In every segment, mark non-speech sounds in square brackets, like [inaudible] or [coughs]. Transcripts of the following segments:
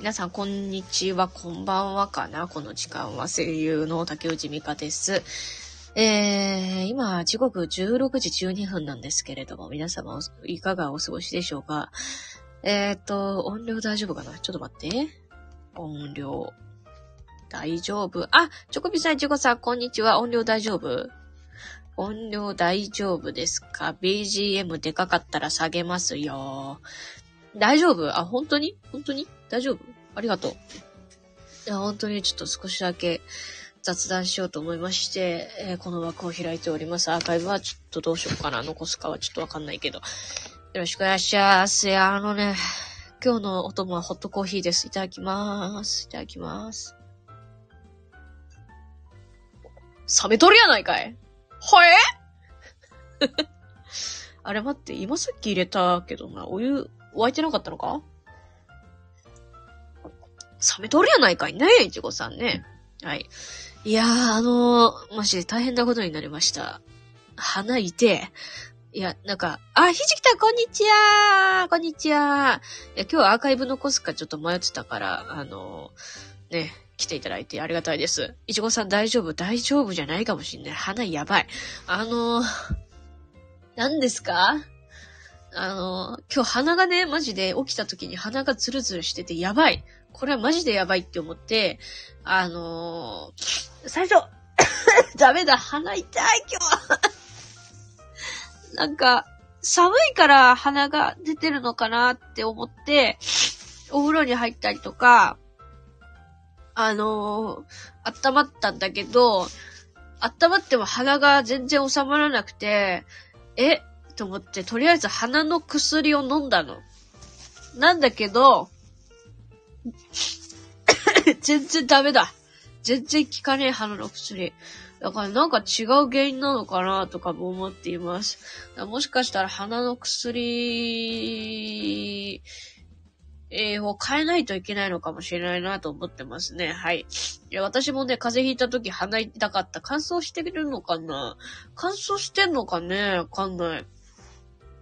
皆さん、こんにちは、こんばんはかな。この時間は声優の竹内美香です。えー、今、時刻16時12分なんですけれども、皆様、いかがお過ごしでしょうか？えーと、音量大丈夫かな？ちょっと待って。音量。大丈夫。あ、チョコビさん、チョコさん、こんにちは。音量大丈夫？音量大丈夫ですか ?BGM でかかったら下げますよ。大丈夫？あ、本当に？本当に？大丈夫？ありがとう。いや、本当にちょっと少しだけ雑談しようと思いまして、えー、この枠を開いております。アーカイブはちょっとどうしようかな。残すかはちょっとわかんないけど。よろしくお願いします。いや、あのね、今日のお供はホットコーヒーです。いただきます。いただきます。冷めとるやないかいはえ？[laughs] あれ待って、今さっき入れたけどな、お湯沸いてなかったのか？冷めとるやないかいね、いちごさんね。はい。いやー、あのー、マジで大変なことになりました。鼻いて、いや、なんか、あ、ひじきたこんにちはこんにちはいや、今日アーカイブ残すかちょっと迷ってたから、あのー、ね、来ていただいてありがたいです。いちごさん大丈夫？大丈夫じゃないかもしんない。鼻やばい。あのー、何ですか？あのー、今日鼻がね、マジで起きた時に鼻がズルズルしててやばい。これはマジでやばいって思って、あのー、最初 [laughs] ダメだ、鼻痛い今日はなんか、寒いから鼻が出てるのかなって思って、お風呂に入ったりとか、あのー、温まったんだけど、温まっても鼻が全然収まらなくて、え？と思って、とりあえず鼻の薬を飲んだの。なんだけど、[laughs] 全然ダメだ。全然効かねえ鼻の薬。だからなんか違う原因なのかなとかも思っています。もしかしたら鼻の薬、えー、を変えないといけないのかもしれないなと思ってますね。はい。いや、私もね、風邪ひいた時鼻痛かった。乾燥してるのかな？乾燥してんのかね？わかんない。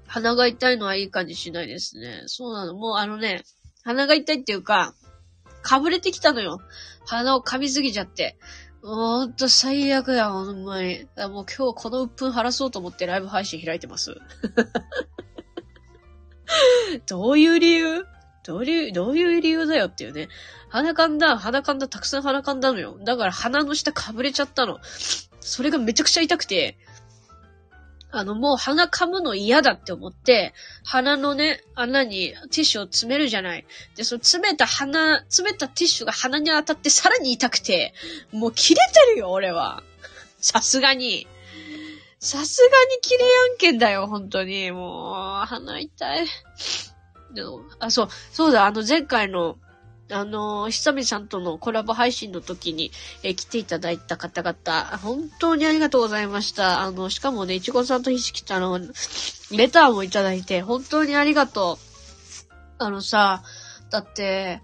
鼻が痛いのはいい感じしないですね。そうなの。もうあのね、鼻が痛いっていうか、かぶれてきたのよ。鼻を噛みすぎちゃって。ほんと最悪や、ほんまに。もう今日この鬱憤晴らそうと思ってライブ配信開いてます。[laughs] どういう理由？どういう、どういう理由だよっていうね。鼻かんだ、鼻かんだ、たくさん鼻かんだのよ。だから鼻の下かぶれちゃったの。それがめちゃくちゃ痛くて、あの、もう鼻噛むの嫌だって思って、鼻のね、穴にティッシュを詰めるじゃない。で、その詰めた鼻、詰めたティッシュが鼻に当たってさらに痛くて、もう切れてるよ、俺は。さすがに。さすがに切れやんけんだよ、本当に。もう、鼻痛い。でも、あ、そう、そうだ、あの前回のあの、ひさみさんとのコラボ配信の時に、え、来ていただいた方々、本当にありがとうございました。あの、しかもね、いちごさんとひしきたの、レターもいただいて、本当にありがとう。あのさ、だって、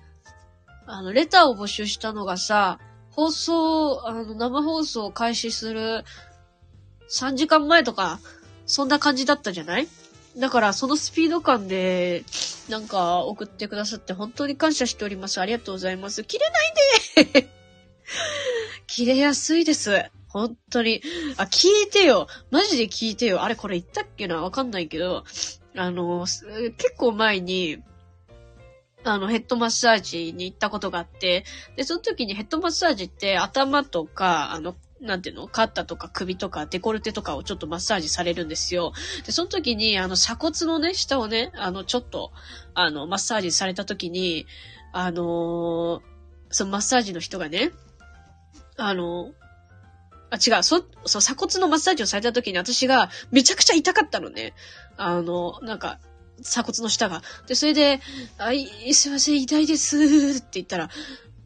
あの、レターを募集したのがさ、放送、あの、生放送を開始する3時間前とか、そんな感じだったじゃない？だから、そのスピード感で、なんか、送ってくださって本当に感謝しております。ありがとうございます。切れないで切れやすいです。本当に。あ、聞いてよ。マジで聞いてよ。あれ、これ言ったっけな？わかんないけど、あの、結構前に、あの、ヘッドマッサージに行ったことがあって、で、その時にヘッドマッサージって頭とか、あの、なんていうの？肩とか首とかデコルテとかをちょっとマッサージされるんですよ。で、その時に、あの、鎖骨のね、下をね、あの、ちょっと、あの、マッサージされた時に、あのー、そのマッサージの人がね、あのあ、違う、そ、そう、鎖骨のマッサージをされた時に私がめちゃくちゃ痛かったのね。あの、なんか、鎖骨の下が。で、それで、あ、い、すいません、痛いですって言ったら、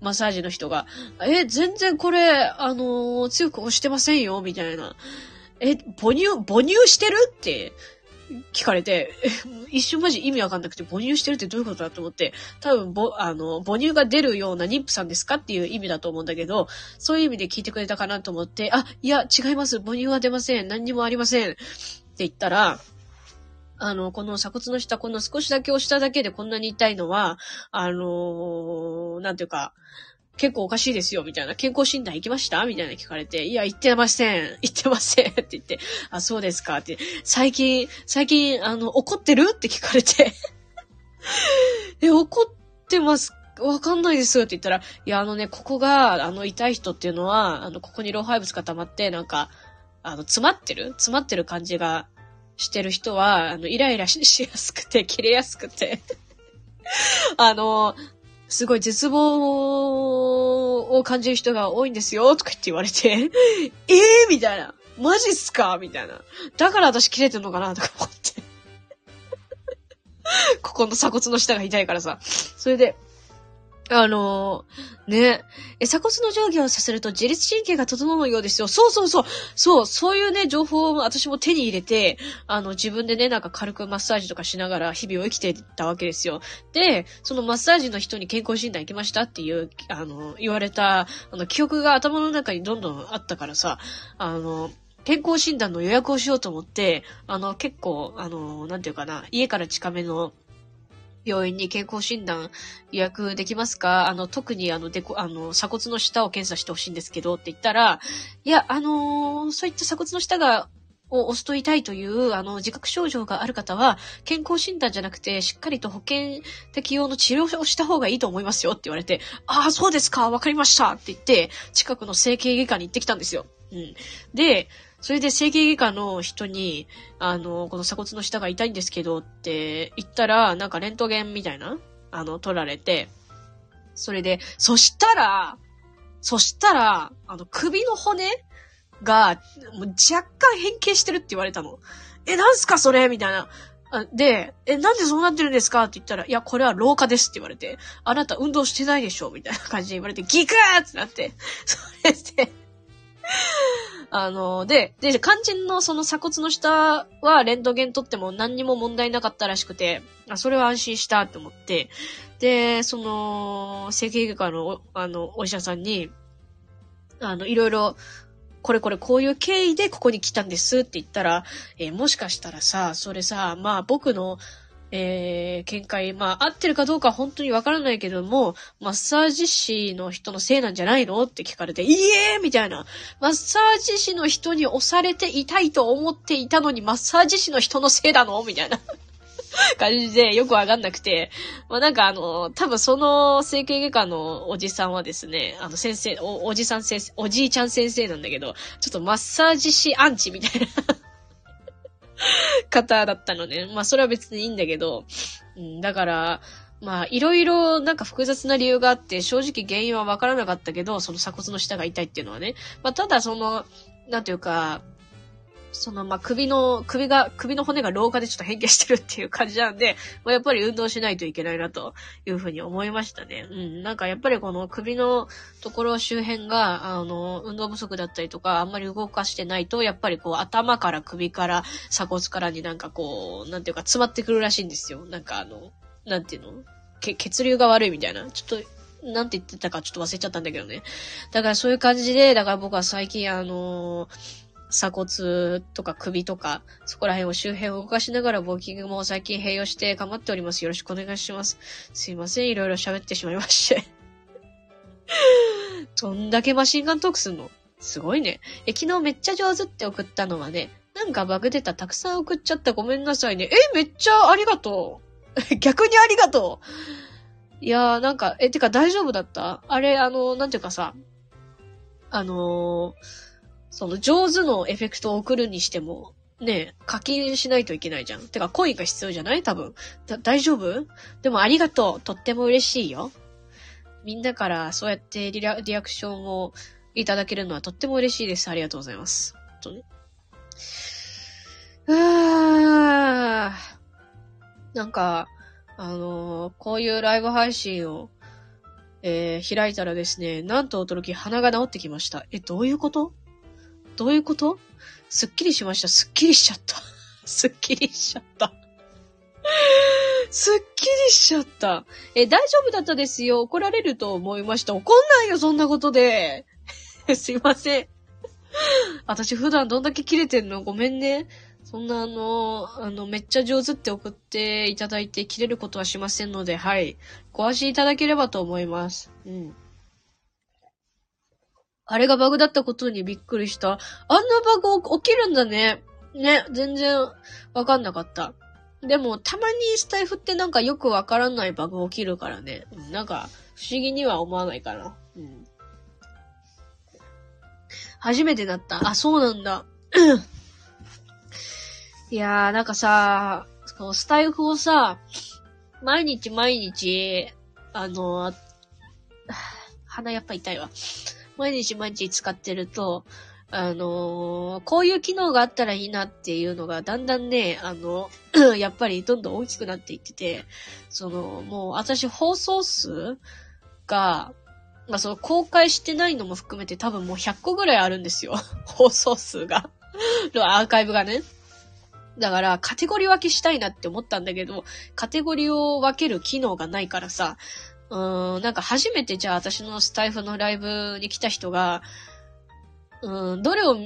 マッサージの人が、え、全然これ、あのー、強く押してませんよ、みたいな。え、母乳、母乳してる？って聞かれて、一瞬マジ意味わかんなくて、母乳してるってどういうことだと思って、多分、ぼ、あの、母乳が出るような妊婦さんですか？っていう意味だと思うんだけど、そういう意味で聞いてくれたかなと思って、あ、いや、違います。母乳は出ません。何にもありません。って言ったら、あの、この鎖骨の下、こんな少しだけ押しただけでこんなに痛いのは、あのー、なんていうか、結構おかしいですよ、みたいな。健康診断行きました？みたいな聞かれて、いや、行ってません。[laughs] 行ってません。って言って、あ、そうですか。って、最近、最近、あの、怒ってる？って聞かれて [laughs] え、怒ってます？わかんないですって言ったら、いや、あのね、ここが、あの、痛い人っていうのは、あの、ここに老廃物が溜まって、なんか、あの、詰まってる？詰まってる感じがしてる人は、あの、イライラしやすくて、切れやすくて [laughs] あの、すごい絶望を感じる人が多いんですよ、とか言って言われて、え [laughs] えー、みたいな。マジっすか？みたいな。だから私切れてんのかな？とか思って。[laughs] ここの鎖骨の下が痛いからさ。それで、あのー、ね。え、鎖骨の上下をさせると自律神経が整うようですよ。そうそうそう。そう、そういうね、情報を私も手に入れて、あの、自分でね、なんか軽くマッサージとかしながら日々を生きてたわけですよ。で、そのマッサージの人に健康診断行きましたっていう、あの、言われた、あの、記憶が頭の中にどんどんあったからさ、あの、健康診断の予約をしようと思って、あの、結構、あの、なんていうかな、家から近めの病院に健康診断予約できますか？あの、特にあの、でこ、あの、鎖骨の下を検査してほしいんですけどって言ったら、いや、あのー、そういった鎖骨の下がを押すと痛いという、あの、自覚症状がある方は、健康診断じゃなくて、しっかりと保険適用の治療をした方がいいと思いますよって言われて、ああ、そうですか、わかりましたって言って、近くの整形外科に行ってきたんですよ。うん。で、それで整形外科の人に、あの、この鎖骨の下が痛いんですけどって言ったら、なんかレントゲンみたいな、あの、取られて、それで、そしたら、そしたら、あの、首の骨が、もう若干変形してるって言われたの。え、なんすかそれ？みたいな。で、え、なんでそうなってるんですか？って言ったら、いや、これは老化ですって言われて、あなた運動してないでしょ？みたいな感じで言われて、ギクーってなって、それで [laughs] あの、で、で、肝心のその鎖骨の下はレントゲン取っても何にも問題なかったらしくて、あ、それは安心したって思って、で、その、整形外科の、あの、お医者さんに、あの、いろいろ、これこれこういう経緯でここに来たんですって言ったら、えー、もしかしたらさ、それさ、まあ僕のえー、見解、まあ、合ってるかどうか本当にわからないけども、マッサージ師の人のせいなんじゃないのって聞かれて、いいえみたいな。マッサージ師の人に押されていたいと思っていたのに、マッサージ師の人のせいなのみたいな。感じでよくわかんなくて、まあなんかあの、多分その整形外科のおじさんはですね、あの先生、お、おじさん先生、おじいちゃん先生なんだけど、ちょっとマッサージ師アンチみたいな [laughs] 方だったのね。まあそれは別にいいんだけど、うん、だから、まあ、いろいろなんか複雑な理由があって、正直原因はわからなかったけど、その鎖骨の下が痛いっていうのはね。まあ、ただその、なんていうか、その、まあ、首の、首が、首の骨が老化でちょっと変形してるっていう感じなんで、[laughs] まあ、やっぱり運動しないといけないなというふうに思いましたね。うん。なんかやっぱりこの首のところ周辺が、あの、運動不足だったりとか、あんまり動かしてないと、やっぱりこう頭から首から鎖骨からになんかこう、なんていうか詰まってくるらしいんですよ。なんかあの、なんていうの？血流が悪いみたいな。ちょっと、なんて言ってたかちょっと忘れちゃったんだけどね。だからそういう感じで、だから僕は最近あのー鎖骨とか首とか、そこら辺を周辺を動かしながらウォーキングも最近併用して頑張っております。よろしくお願いします。すいません、いろいろ喋ってしまいまして。[laughs] どんだけマシンガントークすんの？すごいね。え、昨日めっちゃ上手って送ったのはね、なんかバグ出たたくさん送っちゃったごめんなさいね。え、めっちゃありがとう。[laughs] 逆にありがとう。いやーなんか、え、てか大丈夫だった？あれ、あの、なんていうかさ、あのーその上手のエフェクトを送るにしても、ね、課金しないといけないじゃん。てか、コインが必要じゃない？多分。だ、大丈夫？でもありがとう。とっても嬉しいよ。みんなからそうやってリラリアクションをいただけるのはとっても嬉しいです。ありがとうございます。とね。うーなんか、あのー、こういうライブ配信を、えー、開いたらですね、なんと驚き鼻が治ってきました。え、どういうこと？どういうこと？すっきりしました。すっきりしちゃった。[laughs] すっきりしちゃった。すっきりしちゃった。え、大丈夫だったですよ。怒られると思いました。怒んないよ、そんなことで。[laughs] すいません。私普段どんだけ切れてんの？ごめんね。そんなあの、あの、めっちゃ上手って送っていただいて切れることはしませんので、はい。ご安心いただければと思います。うん。あれがバグだったことにびっくりした。あんなバグ起きるんだね。ね、全然わかんなかった。でも、たまにスタイフってなんかよくわからないバグ起きるからね。なんか、不思議には思わないかな。うん。初めてだった。あ、そうなんだ。[coughs] いやー、なんかさ、こうスタイフをさ、毎日毎日、あの、鼻やっぱ痛いわ。毎日毎日使ってると、あのーこういう機能があったらいいなっていうのが、だんだんね、あの、[clears throat] やっぱりどんどん大きくなっていってて、その、もう私放送数が、まあその公開してないのも含めて多分もう100個ぐらいあるんですよ。[laughs] 放送数が。[laughs] アーカイブがね。だから、カテゴリー分けしたいなって思ったんだけど、カテゴリーを分ける機能がないからさ、うん、なんか初めてじゃあ私のスタイフのライブに来た人が、うん、どれを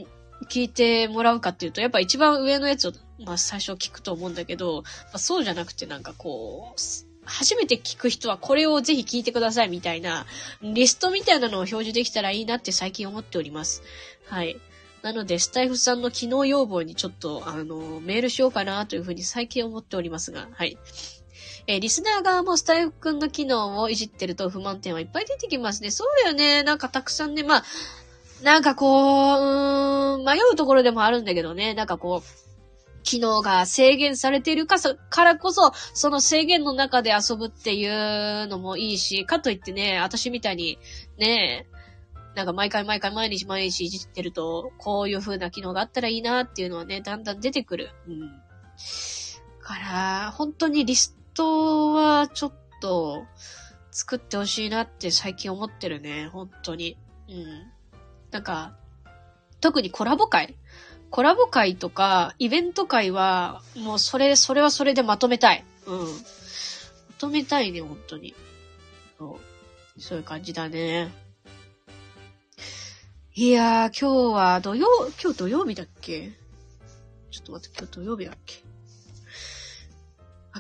聞いてもらうかっていうと、やっぱ一番上のやつを、まあ最初聞くと思うんだけど、まあ、そうじゃなくてなんかこう、初めて聞く人はこれをぜひ聞いてくださいみたいな、リストみたいなのを表示できたらいいなって最近思っております。はい。なので、スタイフさんの機能要望にちょっと、あの、メールしようかなというふうに最近思っておりますが、はい。えーリスナー側もスタイフくんの機能をいじってると不満点はいっぱい出てきますね。そうだよね。なんかたくさんね、まあ、なんかこう、うん、迷うところでもあるんだけどね。なんかこう、機能が制限されているかからこそ、その制限の中で遊ぶっていうのもいいし、かといってね、私みたいに、ね、なんか毎回毎回毎日毎日いじってると、こういう風な機能があったらいいなっていうのはね、だんだん出てくる。うん。から、本当にリストはちょっと作ってほしいなって最近思ってるね。本当に。うん。なんか、特にコラボ会？コラボ会とか、イベント会は、もうそれ、それはそれでまとめたい。うん。まとめたいね、本当に。そう。そういう感じだね。いやー、今日は土曜、今日土曜日だっけ？ちょっと待って、今日土曜日だっけ、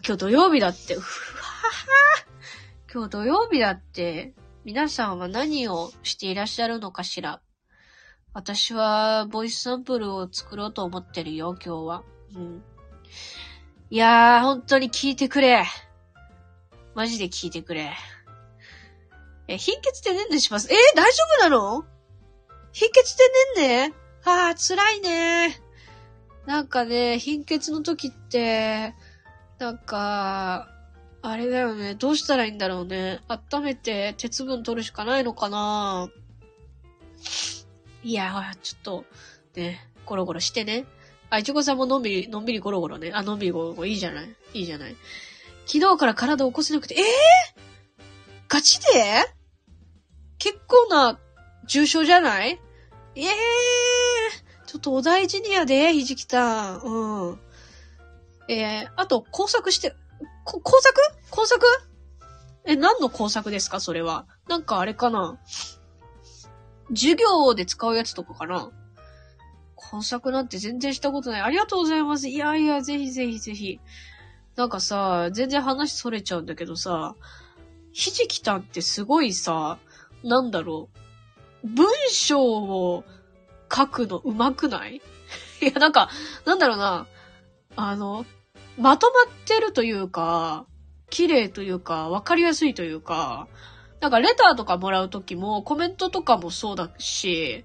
今日土曜日だって。うわは今日土曜日だって。皆さんは何をしていらっしゃるのかしら私は、ボイスサンプルを作ろうと思ってるよ、今日は。うん。いやー、本当に聞いてくれ。マジで聞いてくれ。え、貧血でねんねします？えー、大丈夫なの？貧血でねんねああ、辛いね。なんかね、貧血の時って、なんか、あれだよね。どうしたらいいんだろうね。温めて鉄分取るしかないのかないや、ほら、ちょっと、ね、ゴロゴロしてね。あ、いちごさんものんびり、のんびりゴロゴロね。あ、のんびりゴロゴロ。いいじゃないいいじゃない昨日から体を起こせなくて、えぇ、ガチで？結構な重症じゃない？ええー、ちょっとお大事にやで、ひじきたん。うん。えー、あと、工作して、こ工作？工作？え、何の工作ですか？それは。なんかあれかな？授業で使うやつとかかな？工作なんて全然したことない。ありがとうございます。いやいや、ぜひぜひぜひ。なんかさ、全然話それちゃうんだけどさ、ひじきたんってすごいさ、なんだろう。文章を書くの上手くない？[laughs] いや、なんか、なんだろうな。あの、まとまってるというか、綺麗というか、わかりやすいというか、なんかレターとかもらうときも、コメントとかもそうだし、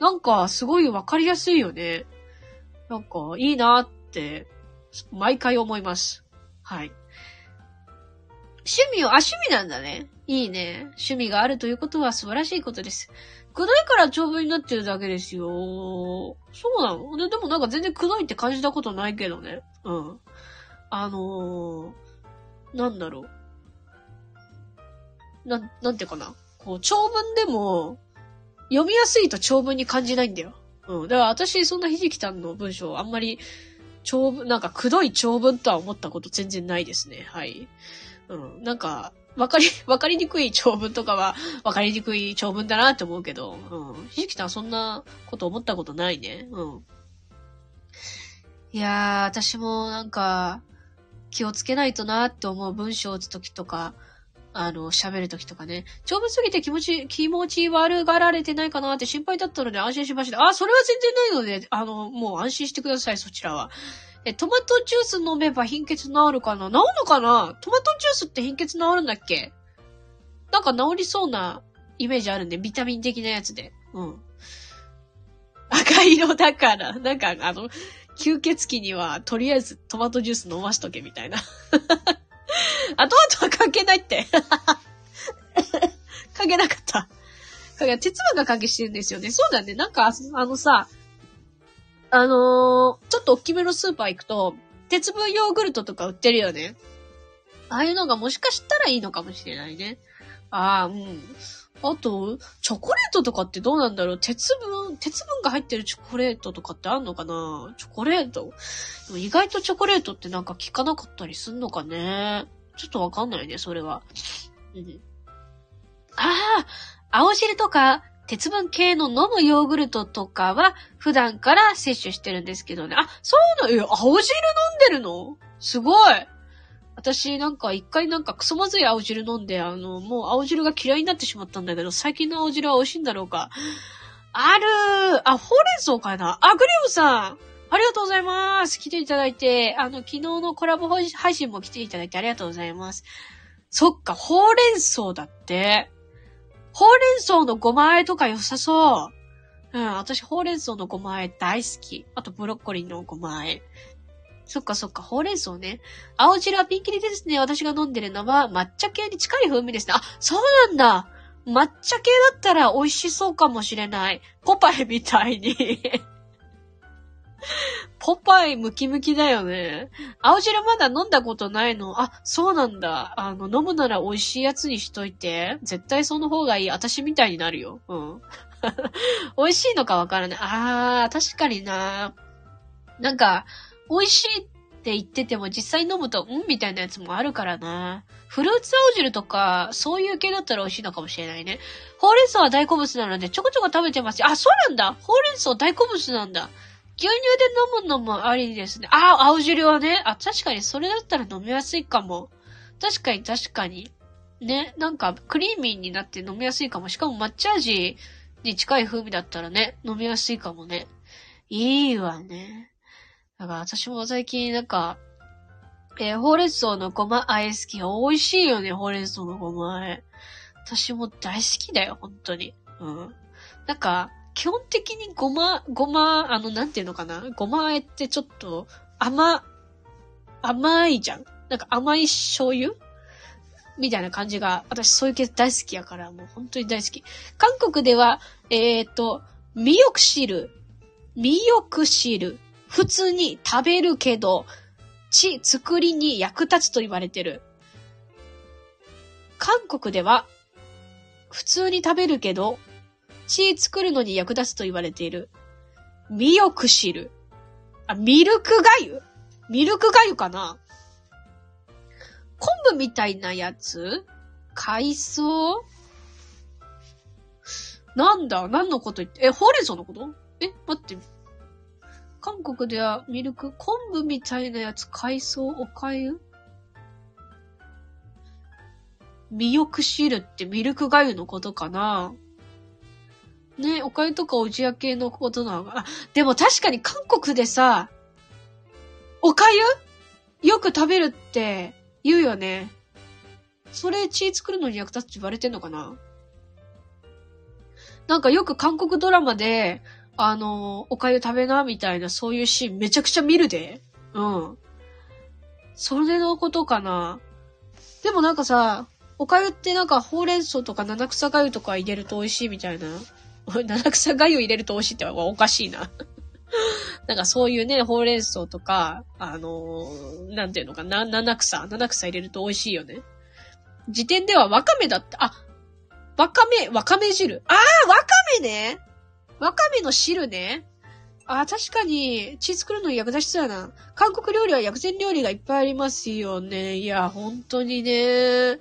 なんかすごいわかりやすいよね。なんかいいなって、毎回思います。はい。趣味を、あ、趣味なんだね。いいね。趣味があるということは素晴らしいことです。くどいから長文になってるだけですよ。そうなの？ででもなんか全然くどいって感じたことないけどね。うん。あのー、なんだろう。なん、なんていうかな。こう、長文でも、読みやすいと長文に感じないんだよ。うん。だから私、そんなひじきたんの文章、あんまり、長文、なんか、くどい長文とは思ったこと全然ないですね。はい。うん。なんか、わかり、[laughs] わかりにくい長文とかは、わかりにくい長文だなって思うけど、うん。ひじきたんそんなこと思ったことないね。うん。いやー、私もなんか、気をつけないとなって思う文章を打つときとか、あの、喋るときとかね。長文すぎて気持ち、気持ち悪がられてないかなって心配だったので安心しました。あ、それは全然ないので、あの、もう安心してください、そちらは。え、トマトジュース飲めば貧血治るかな？治るのかな？トマトジュースって貧血治るんだっけ？なんか治りそうなイメージあるんで、ビタミン的なやつで。うん。赤色だから、なんかあの、吸血鬼にはとりあえずトマトジュース飲ましとけみたいな。あ、トマトは関係ないって。[laughs] 関係なかった。鉄分が関係してるんですよね。そうだね。なんか、あのさ、あのー、ちょっと大きめのスーパー行くと、鉄分ヨーグルトとか売ってるよね。ああいうのがもしかしたらいいのかもしれないね。ああ、うん。あと、チョコレートとかってどうなんだろう鉄分、鉄分が入ってるチョコレートとかってあんのかなチョコレート？でも意外とチョコレートってなんか効かなかったりすんのかねちょっとわかんないね、それは。うん。ああ、青汁とか鉄分系の飲むヨーグルトとかは普段から摂取してるんですけどね。あ、そうなの？え青汁飲んでるの？すごい私なんか一回なんかクソまずい青汁飲んで、あの、もう青汁が嫌いになってしまったんだけど、最近の青汁は美味しいんだろうか。あるーあ、ほうれん草かな？あ、グリオさんありがとうございます。来ていただいて、あの、昨日のコラボ配信も来ていただいてありがとうございます。そっか、ほうれん草だって。ほうれん草のごま和えとか良さそう。うん、私ほうれん草のごま和え大好き。あとブロッコリーのごま和え。そっかそっか、ほうれん草ね。青汁はピンキリですね。私が飲んでるのは抹茶系に近い風味ですね。あ、そうなんだ。抹茶系だったら美味しそうかもしれない。ポパイみたいに [laughs] ポパイムキムキだよね。青汁まだ飲んだことないの？あ、そうなんだ。あの、飲むなら美味しいやつにしといて。絶対その方がいい。私みたいになるよ。うん。[laughs] 美味しいのかわからない。あー、確かにな。なんか、美味しいって言ってても実際飲むと、うん？みたいなやつもあるからな。フルーツ青汁とか、そういう系だったら美味しいのかもしれないね。ほうれん草は大好物なのでちょこちょこ食べてますあ、そうなんだほうれん草大好物なんだ。牛乳で飲むのもありですね。あ、青汁はね。あ、確かにそれだったら飲みやすいかも。確かに確かに。ね、なんかクリーミーになって飲みやすいかも。しかも抹茶味に近い風味だったらね、飲みやすいかもね。いいわね。だから私も最近なんか、えー、ほうれん草のごまあえ好き。美味しいよね、ほうれん草のごまあえ。私も大好きだよ、本当に。うん。なんか、基本的にごま、ごま、あの、なんていうのかな？ごまあえってちょっと甘、甘いじゃん。なんか甘い醤油？みたいな感じが、私そういう系大好きやから、もう本当に大好き。韓国では、えっ、ー、と、ミヨク汁、ミヨク汁、普通に食べるけど、血作りに役立つと言われてる。韓国では、普通に食べるけど、血作るのに役立つと言われている。ミヨクシル。あ、ミルクガユミルクガユかな昆布みたいなやつ海藻なんだ何のこと言って、え、ほうれん草のことえ、待って。韓国ではミルク、昆布みたいなやつ、海藻、おかゆミヨクシルってミルクガユのことかなね、おかゆとかおじや系のことなのか。あ、でも確かに韓国でさ、おかゆよく食べるって言うよね。それ血作るのに役立つって言われてんのかななんかよく韓国ドラマで、あの、おかゆ食べな、みたいなそういうシーンめちゃくちゃ見るで。うん。それのことかな。でもなんかさ、おかゆってなんかほうれん草とか七草がゆとか入れると美味しいみたいな七草がゆ入れると美味しいっておかしいな [laughs] なんかそういうね、ほうれん草とか、あのー、なんていうのかな、七草、七草入れると美味しいよね。時点ではわかめだった。あ、わかめ、わかめ汁。ああ、わかめね。わかめの汁ね。あ、確かに、血作るのに役立ちそうやな。韓国料理は薬膳料理がいっぱいありますよね。いや、本当にね。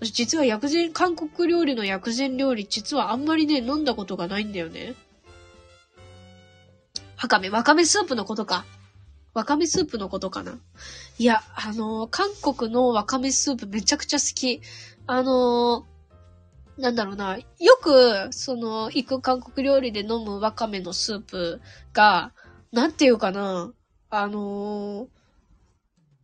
私実は薬膳、韓国料理の薬膳料理、実はあんまりね、飲んだことがないんだよね。わかめ、わかめスープのことか。わかめスープのことかないや、あのー韓国のわかめスープめちゃくちゃ好き。あのーなんだろうな。よく、その、行く韓国料理で飲むわかめのスープが、なんていうかな。あのー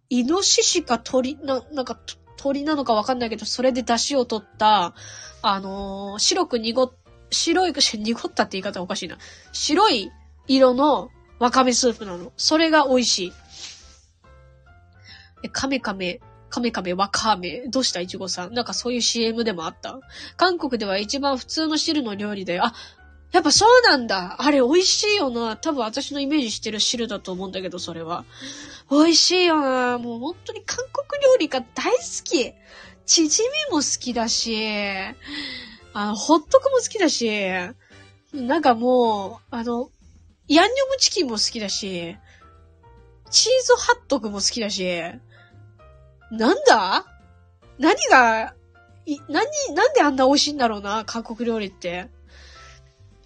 イノシシか鳥、な、なんか、鳥なのかわかんないけど、それで出汁を取った、あのー白く濁っ、白い、[laughs] 濁ったって言い方おかしいな。白い色のわかめスープなの。それが美味しい。え、カメカメ、カメカメわかめ。どうしたいちごさん。なんかそういう CM でもあった？韓国では一番普通の汁の料理だよ。あ、やっぱそうなんだ。あれ美味しいよな。多分私のイメージしてる汁だと思うんだけど、それは。美味しいよな。もう本当に韓国料理が大好き。チヂミも好きだし、あの、ホットクも好きだし、なんかもう、あの、ヤンニョムチキンも好きだし、チーズハットクも好きだし、なんだ？何が、い、何、なんであんな美味しいんだろうな、韓国料理って。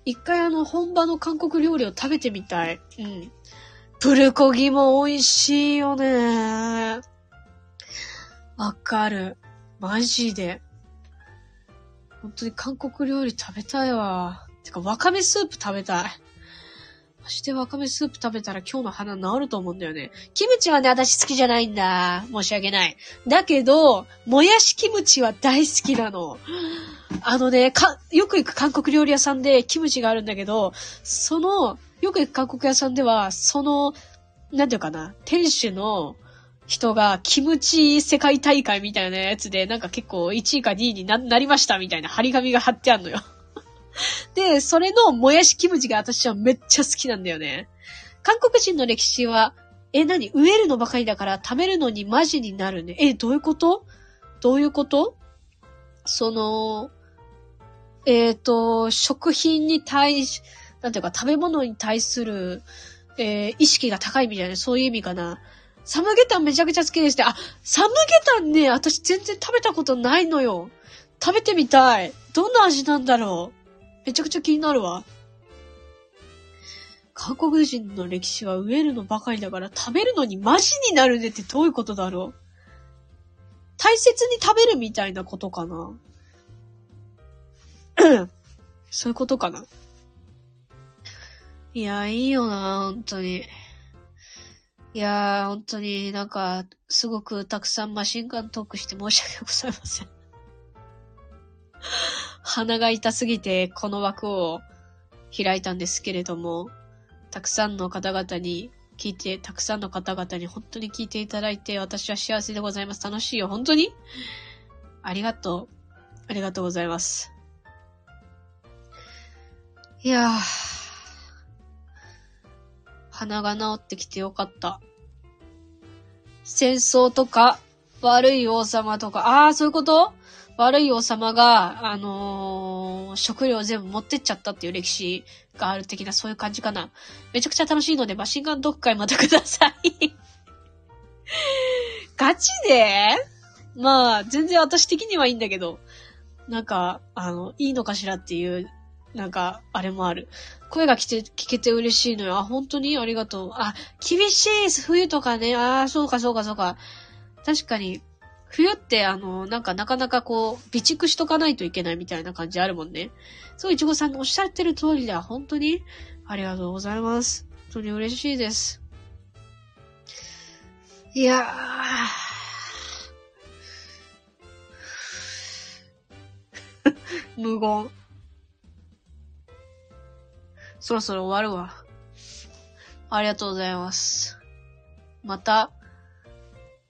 一回あの、本場の韓国料理を食べてみたい。うん。プルコギも美味しいよね。わかる。マジで。本当に韓国料理食べたいわ。てか、わかめスープ食べたい。マジでわかめスープ食べたら今日の鼻治ると思うんだよね。キムチはね、私好きじゃないんだ。申し訳ない。だけど、もやしキムチは大好きなの。あのね、か、よく行く韓国料理屋さんでキムチがあるんだけど、その、よく行く韓国屋さんでは、その、なんていうかな、店主の人がキムチ世界大会みたいなやつで、なんか結構1位か2位になりましたみたいな張り紙が貼ってあるのよ。[laughs] で、それのもやしキムチが私はめっちゃ好きなんだよね。韓国人の歴史は、え、何？植えるのばかりだから食べるのにマジになるね。え、どういうこと？どういうこと？その、えっ、と、食品に対し、なんていうか食べ物に対する、えー意識が高いみたいな、そういう意味かな。サムゲタンめちゃくちゃ好きですって。あ、サムゲタンね、私全然食べたことないのよ。食べてみたい。どんな味なんだろう？めちゃくちゃ気になるわ。韓国人の歴史は植えるのばかりだから食べるのにマジになるねってどういうことだろう大切に食べるみたいなことかな [coughs] そういうことかないや、いいよな、本当に。いやー、本当になんか、すごくたくさんマシンガントークして申し訳ございません。鼻が痛すぎてこの枠を開いたんですけれども、たくさんの方々に聞いて、たくさんの方々に本当に聞いていただいて、私は幸せでございます。楽しいよ、本当に？ありがとう。ありがとうございます。いやー、鼻が治ってきてよかった。戦争とか、悪い王様とか、ああ、そういうこと？悪い王様が、あのー食料全部持ってっちゃったっていう歴史がある的な、そういう感じかな。めちゃくちゃ楽しいので、マシンガンドッグ会またください。[laughs] ガチで？まあ、全然私的にはいいんだけど、なんか、あの、いいのかしらっていう、なんか、あれもある。声が来て、聞けて嬉しいのよ。あ、本当に？ありがとう。あ、厳しい冬とかね。ああ、そうかそうかそうか。確かに、冬ってあの、なんかなかなかこう、備蓄しとかないといけないみたいな感じあるもんね。そう、いちごさんのおっしゃってる通りだ。本当にありがとうございます。本当に嬉しいです。いやー。[laughs] 無言。そろそろ終わるわ。ありがとうございます。また、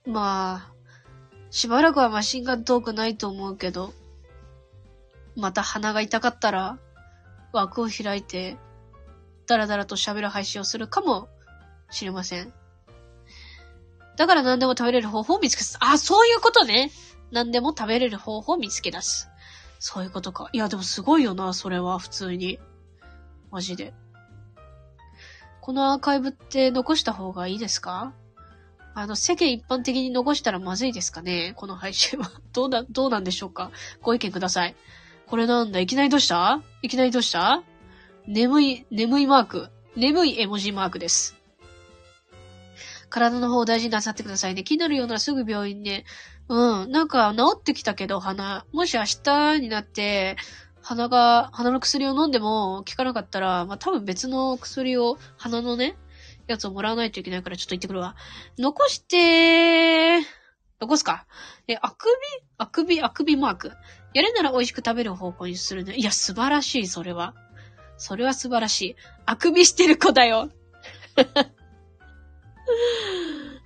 まあ、しばらくはマシンガントークないと思うけど、また鼻が痛かったら、枠を開いて、だらだらと喋る配信をするかもしれません。だから何でも食べれる方法を見つけ出す。あ、そういうことね。何でも食べれる方法を見つけ出す。そういうことか。いや、でもすごいよな、それは、普通に。マジで。このアーカイブって残した方がいいですか？あの、世間一般的に残したらまずいですかね？この配信は。[laughs] どうだ、どうなんでしょうか？ご意見ください。これなんだ？いきなりどうした？いきなりどうした？眠い、眠いマーク。眠い絵文字マークです。体の方を大事になさってくださいね。気になるようならすぐ病院ね。うん。なんか治ってきたけど、鼻。もし明日になって、鼻が、鼻の薬を飲んでも効かなかったら、まあ、多分別の薬を、鼻のね、やつをもらわないといけないからちょっと行ってくるわ。残して、残すか。え、あくび？あくび、あくびマーク。やるなら美味しく食べる方向にするね。いや、素晴らしい、それは。それは素晴らしい。あくびしてる子だよ。[laughs]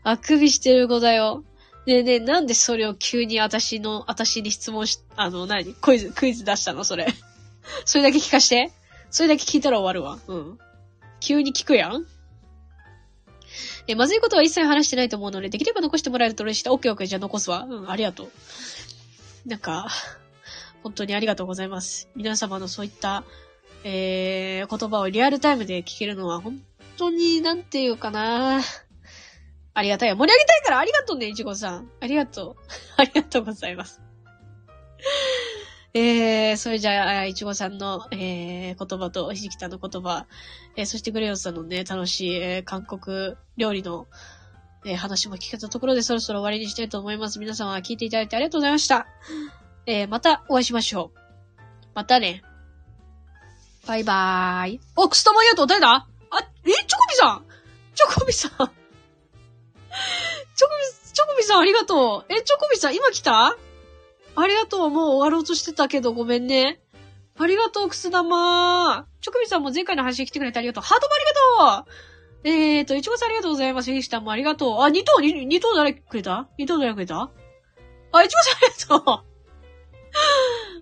あくびしてる子だよ。ねえねえ、なんでそれを急に私の、私に質問し、あの、何？クイズ、クイズ出したの？それ。それだけ聞かして。それだけ聞いたら終わるわ。うん。急に聞くやんえ、まずいことは一切話してないと思うので、できれば残してもらえると嬉しい。オッケーオッケー、じゃあ残すわ。うん、ありがとう。なんか、本当にありがとうございます。皆様のそういった、えー、言葉をリアルタイムで聞けるのは、本当に、なんていうかなありがたい。盛り上げたいからありがとうね、いちごさん。ありがとう。[laughs] ありがとうございます。えー、それじゃあ、いちごさんの、えー、言葉と、ひじきたの言葉、えー、そしてグレヨンさんのね、楽しい、えー、韓国料理の、えー、話も聞けたところでそろそろ終わりにしたいと思います。皆様聞いていただいてありがとうございました。えー、またお会いしましょう。またね。バイバーイ。お、くすたまありがとう。誰だ？あ、え、チョコビさん？チョコビさんチョコビ、チョコビさんありがとう。え、チョコビさん今来た？ありがとう。もう終わろうとしてたけど、ごめんね。ありがとう、くす玉。ちょくみさんも前回の配信来てくれてありがとう。ハートもありがとうえーと、いちごさんありがとうございます。フィシタンもありがとう。あ、二等、二等誰くれた？二等誰くれた？あ、いちごさんありがとう。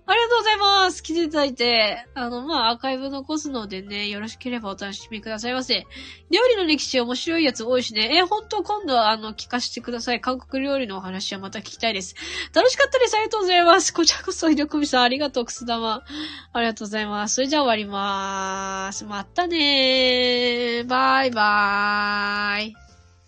ありがとうございます。来ていただいて、あの、まあ、アーカイブ残すのでね、よろしければお楽しみくださいませ。料理の歴史面白いやつ多いしね。えー、本当今度は、あの、聞かせてください。韓国料理のお話はまた聞きたいです。楽しかったです。ありがとうございます。こちらこそ、ひろくみさん、ありがとう、くす玉。ありがとうございます。それじゃあ終わりまーす。またねー。バイバーイ。